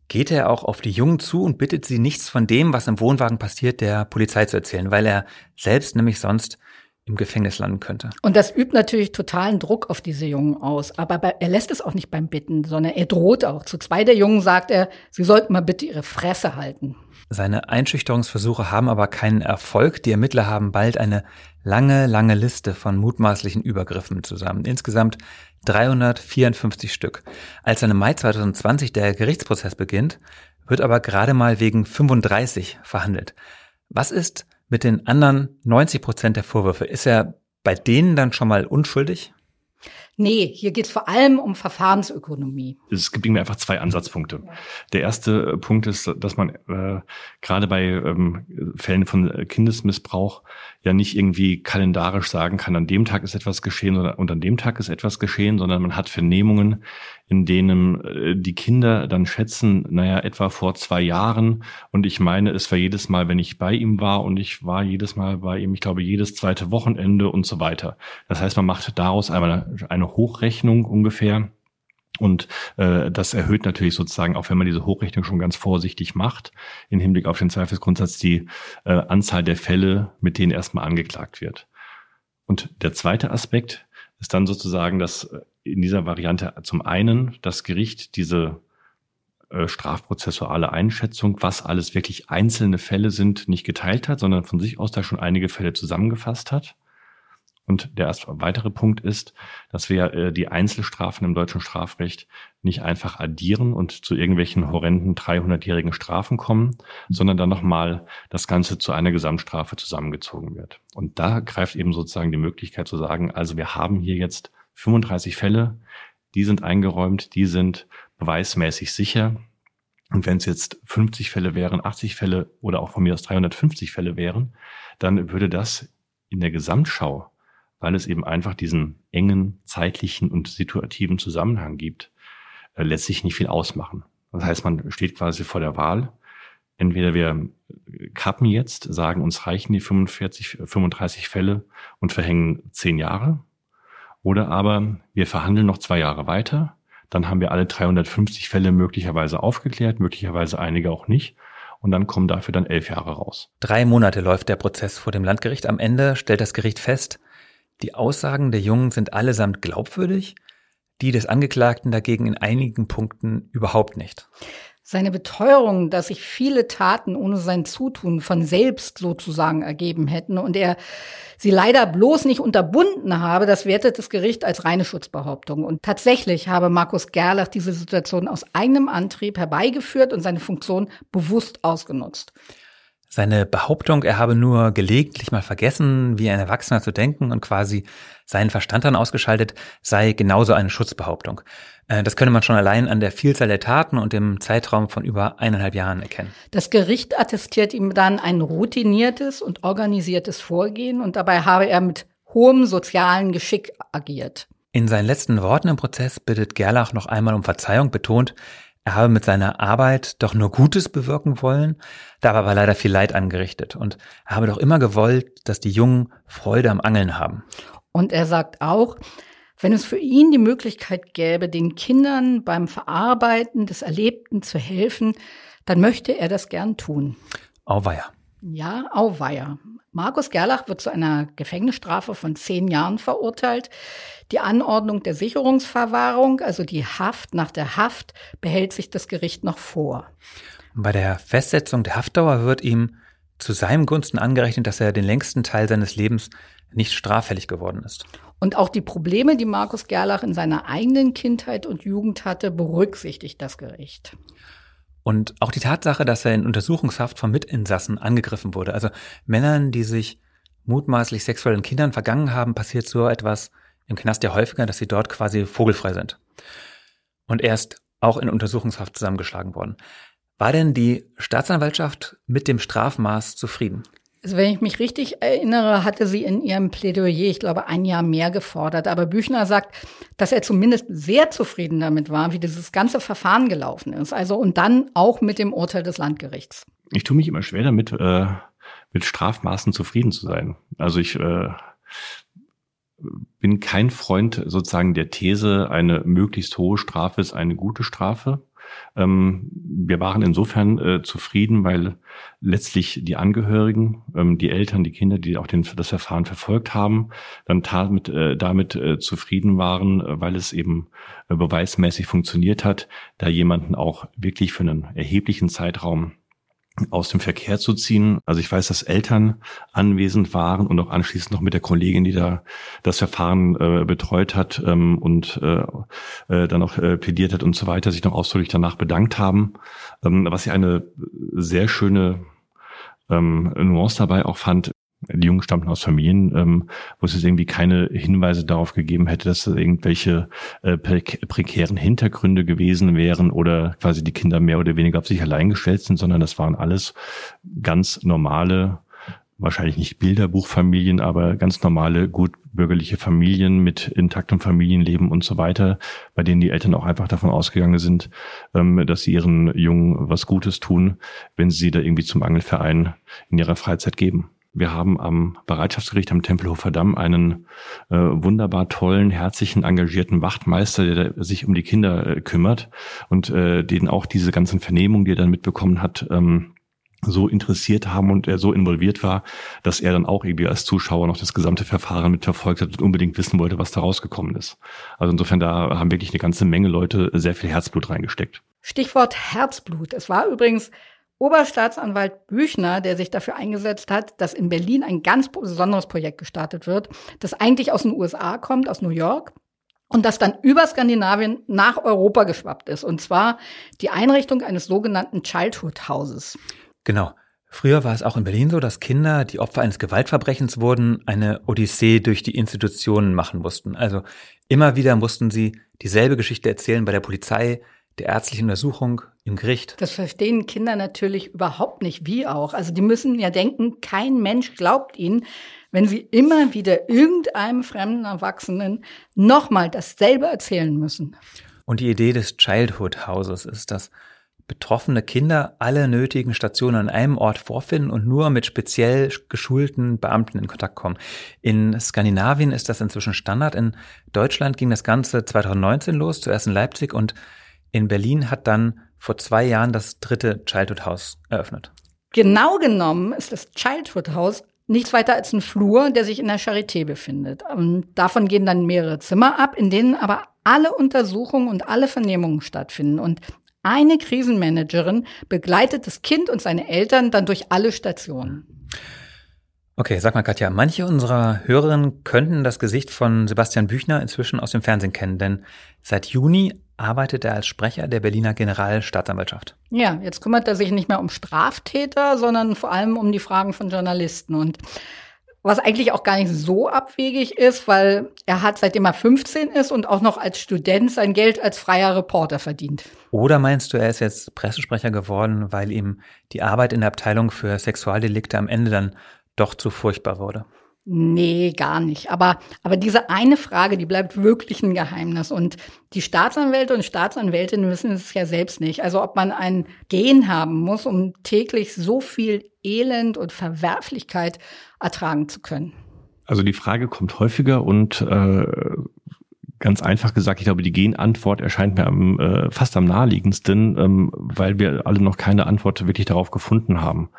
geht er auch auf die Jungen zu und bittet sie nichts von dem, was im Wohnwagen passiert, der Polizei zu erzählen, weil er selbst nämlich sonst im Gefängnis landen könnte. Und das übt natürlich totalen Druck auf diese Jungen aus. Aber bei, er lässt es auch nicht beim Bitten, sondern er droht auch. Zu zwei der Jungen sagt er, sie sollten mal bitte ihre Fresse halten. Seine Einschüchterungsversuche haben aber keinen Erfolg. Die Ermittler haben bald eine lange, lange Liste von mutmaßlichen Übergriffen zusammen. Insgesamt 354 Stück. Als dann im Mai 2020 der Gerichtsprozess beginnt, wird aber gerade mal wegen 35 verhandelt. Was ist mit den anderen 90 Prozent der Vorwürfe? Ist er bei denen dann schon mal unschuldig? Nee, hier geht es vor allem um Verfahrensökonomie. Es gibt irgendwie einfach zwei Ansatzpunkte. Der erste äh, Punkt ist, dass man äh, gerade bei ähm, Fällen von äh, Kindesmissbrauch ja nicht irgendwie kalendarisch sagen kann, an dem Tag ist etwas geschehen und an dem Tag ist etwas geschehen, sondern man hat Vernehmungen, in denen äh, die Kinder dann schätzen, naja, etwa vor zwei Jahren. Und ich meine, es war jedes Mal, wenn ich bei ihm war und ich war jedes Mal bei ihm, ich glaube, jedes zweite Wochenende und so weiter. Das heißt, man macht daraus einmal eine Hochrechnung ungefähr. Und äh, das erhöht natürlich sozusagen, auch wenn man diese Hochrechnung schon ganz vorsichtig macht, im Hinblick auf den Zweifelsgrundsatz die äh, Anzahl der Fälle, mit denen erstmal angeklagt wird. Und der zweite Aspekt ist dann sozusagen, dass äh, in dieser Variante zum einen das Gericht diese äh, strafprozessuale Einschätzung, was alles wirklich einzelne Fälle sind, nicht geteilt hat, sondern von sich aus da schon einige Fälle zusammengefasst hat. Und der weitere Punkt ist, dass wir äh, die Einzelstrafen im deutschen Strafrecht nicht einfach addieren und zu irgendwelchen horrenden 300-jährigen Strafen kommen, sondern dann nochmal das Ganze zu einer Gesamtstrafe zusammengezogen wird. Und da greift eben sozusagen die Möglichkeit zu sagen, also wir haben hier jetzt 35 Fälle, die sind eingeräumt, die sind beweismäßig sicher. Und wenn es jetzt 50 Fälle wären, 80 Fälle oder auch von mir aus 350 Fälle wären, dann würde das in der Gesamtschau weil es eben einfach diesen engen zeitlichen und situativen Zusammenhang gibt, äh, letztlich nicht viel ausmachen. Das heißt, man steht quasi vor der Wahl, entweder wir kappen jetzt, sagen, uns reichen die 45, 35 Fälle und verhängen zehn Jahre. Oder aber wir verhandeln noch zwei Jahre weiter. Dann haben wir alle 350 Fälle möglicherweise aufgeklärt, möglicherweise einige auch nicht. Und dann kommen dafür dann elf Jahre raus. Drei Monate läuft der Prozess vor dem Landgericht. Am Ende stellt das Gericht fest, die Aussagen der Jungen sind allesamt glaubwürdig, die des Angeklagten dagegen in einigen Punkten überhaupt nicht. Seine Beteuerung, dass sich viele Taten ohne sein Zutun von selbst sozusagen ergeben hätten und er sie leider bloß nicht unterbunden habe, das wertet das Gericht als reine Schutzbehauptung. Und tatsächlich habe Markus Gerlach diese Situation aus eigenem Antrieb herbeigeführt und seine Funktion bewusst ausgenutzt. Seine Behauptung, er habe nur gelegentlich mal vergessen, wie ein Erwachsener zu denken und quasi seinen Verstand dann ausgeschaltet, sei genauso eine Schutzbehauptung. Äh, das könne man schon allein an der Vielzahl der Taten und dem Zeitraum von über eineinhalb Jahren erkennen. Das Gericht attestiert ihm dann ein routiniertes und organisiertes Vorgehen und dabei habe er mit hohem sozialen Geschick agiert. In seinen letzten Worten im Prozess bittet Gerlach noch einmal um Verzeihung, betont, er habe mit seiner Arbeit doch nur Gutes bewirken wollen, da war aber leider viel Leid angerichtet und er habe doch immer gewollt, dass die Jungen Freude am Angeln haben. Und er sagt auch, wenn es für ihn die Möglichkeit gäbe, den Kindern beim Verarbeiten des Erlebten zu helfen, dann möchte er das gern tun. Auweia. Ja, auweia. Markus Gerlach wird zu einer Gefängnisstrafe von zehn Jahren verurteilt. Die Anordnung der Sicherungsverwahrung, also die Haft nach der Haft, behält sich das Gericht noch vor. Bei der Festsetzung der Haftdauer wird ihm zu seinem Gunsten angerechnet, dass er den längsten Teil seines Lebens nicht straffällig geworden ist. Und auch die Probleme, die Markus Gerlach in seiner eigenen Kindheit und Jugend hatte, berücksichtigt das Gericht. Und auch die Tatsache, dass er in Untersuchungshaft von Mitinsassen angegriffen wurde, also Männern, die sich mutmaßlich sexuell in Kindern vergangen haben, passiert so etwas im Knast ja häufiger, dass sie dort quasi vogelfrei sind. Und er ist auch in Untersuchungshaft zusammengeschlagen worden. War denn die Staatsanwaltschaft mit dem Strafmaß zufrieden? Also wenn ich mich richtig erinnere, hatte sie in ihrem Plädoyer, ich glaube, ein Jahr mehr gefordert. Aber Büchner sagt, dass er zumindest sehr zufrieden damit war, wie dieses ganze Verfahren gelaufen ist. Also und dann auch mit dem Urteil des Landgerichts. Ich tue mich immer schwer damit, äh, mit Strafmaßen zufrieden zu sein. Also ich äh, bin kein Freund sozusagen der These, eine möglichst hohe Strafe ist eine gute Strafe. Ähm, wir waren insofern äh, zufrieden, weil letztlich die Angehörigen, ähm, die Eltern, die Kinder, die auch den, das Verfahren verfolgt haben, dann damit, äh, damit äh, zufrieden waren, äh, weil es eben äh, beweismäßig funktioniert hat, da jemanden auch wirklich für einen erheblichen Zeitraum aus dem Verkehr zu ziehen. Also ich weiß, dass Eltern anwesend waren und auch anschließend noch mit der Kollegin, die da das Verfahren äh, betreut hat ähm, und äh, äh, dann auch äh, plädiert hat und so weiter, sich noch ausdrücklich danach bedankt haben. Ähm, was ich eine sehr schöne ähm, Nuance dabei auch fand, die Jungen stammten aus Familien, ähm, wo es jetzt irgendwie keine Hinweise darauf gegeben hätte, dass es irgendwelche äh, prekären Hintergründe gewesen wären oder quasi die Kinder mehr oder weniger auf sich allein gestellt sind, sondern das waren alles ganz normale, wahrscheinlich nicht Bilderbuchfamilien, aber ganz normale, gut bürgerliche Familien mit intaktem Familienleben und so weiter, bei denen die Eltern auch einfach davon ausgegangen sind, ähm, dass sie ihren Jungen was Gutes tun, wenn sie da irgendwie zum Angelverein in ihrer Freizeit geben. Wir haben am Bereitschaftsgericht am Tempelhofer Damm einen äh, wunderbar tollen, herzlichen, engagierten Wachtmeister, der sich um die Kinder äh, kümmert und äh, den auch diese ganzen Vernehmungen, die er dann mitbekommen hat, ähm, so interessiert haben und er so involviert war, dass er dann auch irgendwie als Zuschauer noch das gesamte Verfahren mitverfolgt hat und unbedingt wissen wollte, was da rausgekommen ist. Also insofern, da haben wirklich eine ganze Menge Leute sehr viel Herzblut reingesteckt. Stichwort Herzblut. Es war übrigens Oberstaatsanwalt Büchner, der sich dafür eingesetzt hat, dass in Berlin ein ganz besonderes Projekt gestartet wird, das eigentlich aus den USA kommt, aus New York, und das dann über Skandinavien nach Europa geschwappt ist. Und zwar die Einrichtung eines sogenannten Childhood Houses. Genau. Früher war es auch in Berlin so, dass Kinder, die Opfer eines Gewaltverbrechens wurden, eine Odyssee durch die Institutionen machen mussten. Also immer wieder mussten sie dieselbe Geschichte erzählen bei der Polizei, der ärztlichen Untersuchung, im Gericht. Das verstehen Kinder natürlich überhaupt nicht, wie auch. Also die müssen ja denken, kein Mensch glaubt ihnen, wenn sie immer wieder irgendeinem fremden Erwachsenen nochmal dasselbe erzählen müssen. Und die Idee des Childhood Houses ist, dass betroffene Kinder alle nötigen Stationen an einem Ort vorfinden und nur mit speziell geschulten Beamten in Kontakt kommen. In Skandinavien ist das inzwischen Standard. In Deutschland ging das Ganze 2019 los, zuerst in Leipzig und in Berlin hat dann vor zwei Jahren das dritte Childhood House eröffnet. Genau genommen ist das Childhood House nichts weiter als ein Flur, der sich in der Charité befindet. Und davon gehen dann mehrere Zimmer ab, in denen aber alle Untersuchungen und alle Vernehmungen stattfinden. Und eine Krisenmanagerin begleitet das Kind und seine Eltern dann durch alle Stationen. Okay, sag mal, Katja, manche unserer Hörerinnen könnten das Gesicht von Sebastian Büchner inzwischen aus dem Fernsehen kennen, denn seit Juni arbeitet er als Sprecher der Berliner Generalstaatsanwaltschaft. Ja, jetzt kümmert er sich nicht mehr um Straftäter, sondern vor allem um die Fragen von Journalisten. Und was eigentlich auch gar nicht so abwegig ist, weil er hat, seitdem er 15 ist und auch noch als Student sein Geld als freier Reporter verdient. Oder meinst du, er ist jetzt Pressesprecher geworden, weil ihm die Arbeit in der Abteilung für Sexualdelikte am Ende dann doch zu furchtbar wurde? Nee, gar nicht. Aber, aber diese eine Frage, die bleibt wirklich ein Geheimnis. Und die Staatsanwälte und Staatsanwältinnen wissen es ja selbst nicht. Also ob man ein Gen haben muss, um täglich so viel Elend und Verwerflichkeit ertragen zu können. Also die Frage kommt häufiger und äh, ganz einfach gesagt, ich glaube, die Genantwort erscheint mir am, äh, fast am naheliegendsten, ähm, weil wir alle noch keine Antwort wirklich darauf gefunden haben.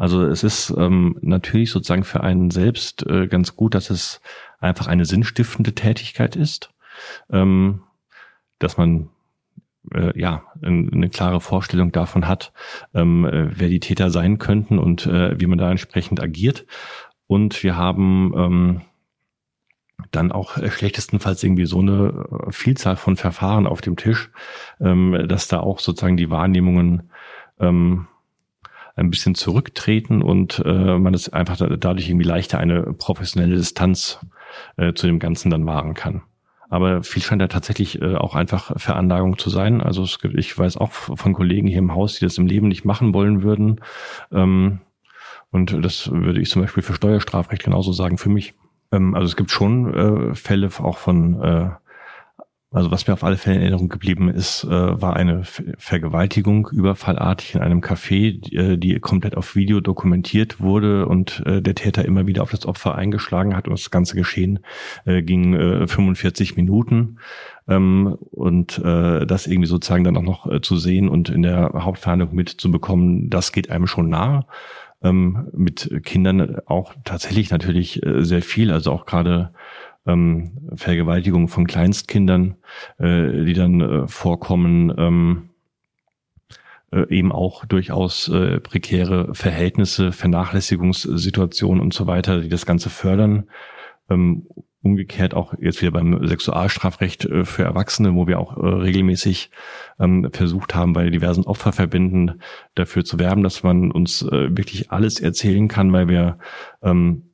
Also es ist ähm, natürlich sozusagen für einen selbst äh, ganz gut, dass es einfach eine sinnstiftende Tätigkeit ist, ähm, dass man äh, ja eine klare Vorstellung davon hat, ähm, äh, wer die Täter sein könnten und äh, wie man da entsprechend agiert. Und wir haben ähm, dann auch schlechtestenfalls irgendwie so eine äh, Vielzahl von Verfahren auf dem Tisch, ähm, dass da auch sozusagen die Wahrnehmungen ähm, ein bisschen zurücktreten und äh, man es einfach dadurch irgendwie leichter eine professionelle Distanz äh, zu dem Ganzen dann wahren kann. Aber viel scheint da tatsächlich äh, auch einfach Veranlagung zu sein. Also es gibt, ich weiß auch von Kollegen hier im Haus, die das im Leben nicht machen wollen würden. Ähm, und das würde ich zum Beispiel für Steuerstrafrecht genauso sagen für mich. Ähm, also es gibt schon äh, Fälle auch von äh, also was mir auf alle Fälle in Erinnerung geblieben ist, äh, war eine Vergewaltigung überfallartig in einem Café, die, äh, die komplett auf Video dokumentiert wurde und äh, der Täter immer wieder auf das Opfer eingeschlagen hat und das ganze Geschehen äh, ging äh, 45 Minuten ähm, und äh, das irgendwie sozusagen dann auch noch äh, zu sehen und in der Hauptverhandlung mitzubekommen, das geht einem schon nahe. Ähm, mit Kindern auch tatsächlich natürlich äh, sehr viel, also auch gerade ähm, Vergewaltigung von Kleinstkindern, äh, die dann äh, vorkommen, ähm, äh, eben auch durchaus äh, prekäre Verhältnisse, Vernachlässigungssituationen und so weiter, die das Ganze fördern. Ähm, umgekehrt auch jetzt wieder beim Sexualstrafrecht äh, für Erwachsene, wo wir auch äh, regelmäßig ähm, versucht haben, bei diversen Opferverbänden dafür zu werben, dass man uns äh, wirklich alles erzählen kann, weil wir ähm,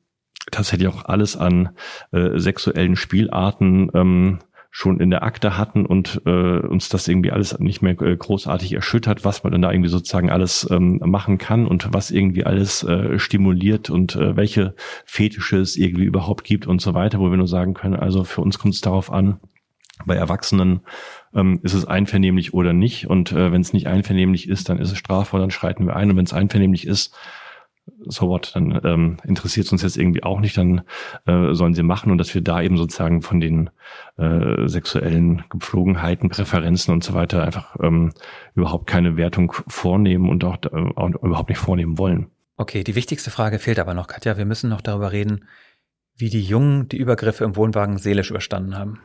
tatsächlich auch alles an äh, sexuellen Spielarten ähm, schon in der Akte hatten und äh, uns das irgendwie alles nicht mehr äh, großartig erschüttert, was man dann da irgendwie sozusagen alles ähm, machen kann und was irgendwie alles äh, stimuliert und äh, welche Fetische es irgendwie überhaupt gibt und so weiter, wo wir nur sagen können, also für uns kommt es darauf an, bei Erwachsenen ähm, ist es einvernehmlich oder nicht. Und äh, wenn es nicht einvernehmlich ist, dann ist es strafbar, dann schreiten wir ein. Und wenn es einvernehmlich ist, so what, dann ähm, interessiert es uns jetzt irgendwie auch nicht, dann äh, sollen sie machen und dass wir da eben sozusagen von den äh, sexuellen Gepflogenheiten, Präferenzen und so weiter einfach ähm, überhaupt keine Wertung vornehmen und auch, äh, auch überhaupt nicht vornehmen wollen. Okay, die wichtigste Frage fehlt aber noch, Katja. Wir müssen noch darüber reden, wie die Jungen die Übergriffe im Wohnwagen seelisch überstanden haben.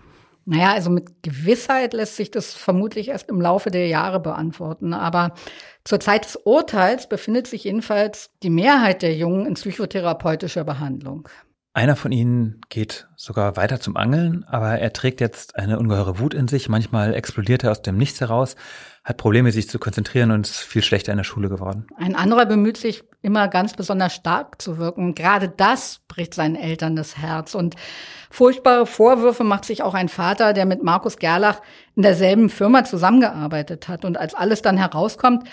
Naja, also mit Gewissheit lässt sich das vermutlich erst im Laufe der Jahre beantworten. Aber zur Zeit des Urteils befindet sich jedenfalls die Mehrheit der Jungen in psychotherapeutischer Behandlung. Einer von ihnen geht sogar weiter zum Angeln, aber er trägt jetzt eine ungeheure Wut in sich. Manchmal explodiert er aus dem Nichts heraus, hat Probleme, sich zu konzentrieren und ist viel schlechter in der Schule geworden. Ein anderer bemüht sich immer ganz besonders stark zu wirken. Gerade das bricht seinen Eltern das Herz. Und furchtbare Vorwürfe macht sich auch ein Vater, der mit Markus Gerlach in derselben Firma zusammengearbeitet hat. Und als alles dann herauskommt,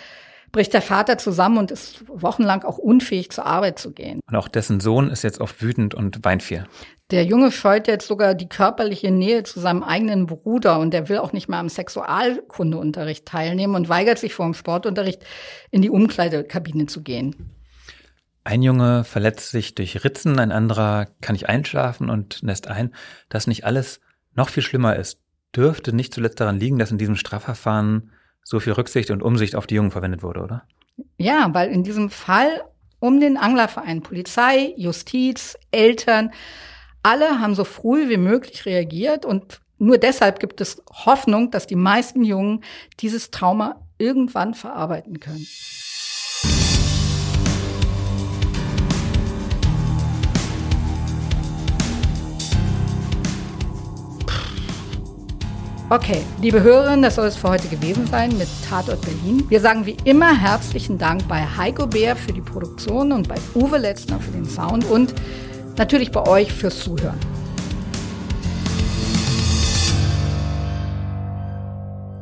bricht der Vater zusammen und ist wochenlang auch unfähig zur Arbeit zu gehen. Und auch dessen Sohn ist jetzt oft wütend und weint viel. Der Junge scheut jetzt sogar die körperliche Nähe zu seinem eigenen Bruder und der will auch nicht mehr am Sexualkundeunterricht teilnehmen und weigert sich vor dem Sportunterricht in die Umkleidekabine zu gehen. Ein Junge verletzt sich durch Ritzen, ein anderer kann nicht einschlafen und lässt ein, dass nicht alles noch viel schlimmer ist. Dürfte nicht zuletzt daran liegen, dass in diesem Strafverfahren so viel Rücksicht und Umsicht auf die Jungen verwendet wurde, oder? Ja, weil in diesem Fall um den Anglerverein Polizei, Justiz, Eltern, alle haben so früh wie möglich reagiert und nur deshalb gibt es Hoffnung, dass die meisten Jungen dieses Trauma irgendwann verarbeiten können. Okay, liebe Hörerinnen, das soll es für heute gewesen sein mit Tatort Berlin. Wir sagen wie immer herzlichen Dank bei Heiko Bär für die Produktion und bei Uwe Letzner für den Sound und natürlich bei euch fürs Zuhören.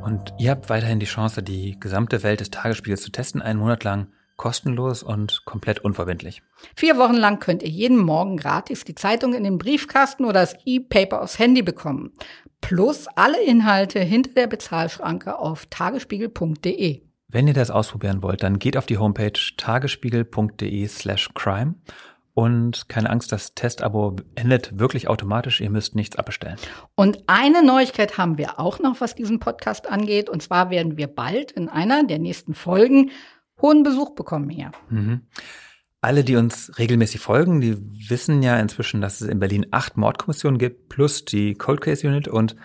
Und ihr habt weiterhin die Chance, die gesamte Welt des Tagesspiegels zu testen, einen Monat lang kostenlos und komplett unverbindlich. Vier Wochen lang könnt ihr jeden Morgen gratis die Zeitung in den Briefkasten oder das E-Paper aufs Handy bekommen. Plus alle Inhalte hinter der Bezahlschranke auf tagesspiegel.de. Wenn ihr das ausprobieren wollt, dann geht auf die Homepage tagesspiegel.de slash crime und keine Angst, das Testabo endet wirklich automatisch. Ihr müsst nichts abbestellen. Und eine Neuigkeit haben wir auch noch, was diesen Podcast angeht. Und zwar werden wir bald in einer der nächsten Folgen hohen Besuch bekommen hier. Mhm. Alle, die uns regelmäßig folgen, die wissen ja inzwischen, dass es in Berlin acht Mordkommissionen gibt, plus die Cold Case Unit und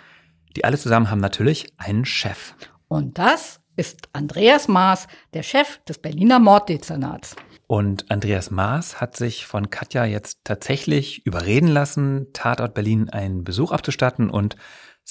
die alle zusammen haben natürlich einen Chef. Und das ist Andreas Maas, der Chef des Berliner Morddezernats. Und Andreas Maas hat sich von Katja jetzt tatsächlich überreden lassen, Tatort Berlin einen Besuch abzustatten und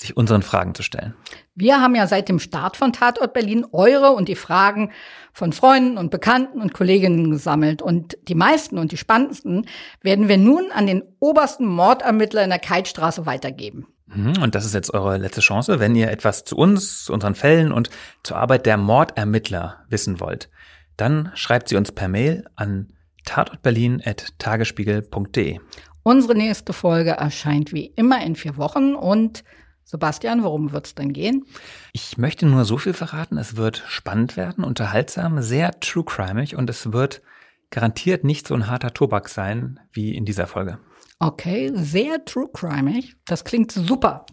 sich unseren Fragen zu stellen. Wir haben ja seit dem Start von Tatort Berlin eure und die Fragen von Freunden und Bekannten und Kolleginnen gesammelt. Und die meisten und die spannendsten werden wir nun an den obersten Mordermittler in der Keitstraße weitergeben. Mhm, und das ist jetzt eure letzte Chance, wenn ihr etwas zu uns, zu unseren Fällen und zur Arbeit der Mordermittler wissen wollt. Dann schreibt sie uns per Mail an tatortberlin.tagesspiegel.de. Unsere nächste Folge erscheint wie immer in vier Wochen und Sebastian, worum wird es denn gehen? Ich möchte nur so viel verraten. Es wird spannend werden, unterhaltsam, sehr true crimeig und es wird garantiert nicht so ein harter Tobak sein wie in dieser Folge. Okay, sehr true crimeig. Das klingt super.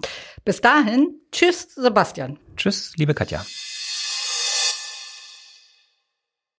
Bis dahin, tschüss, Sebastian. Tschüss, liebe Katja.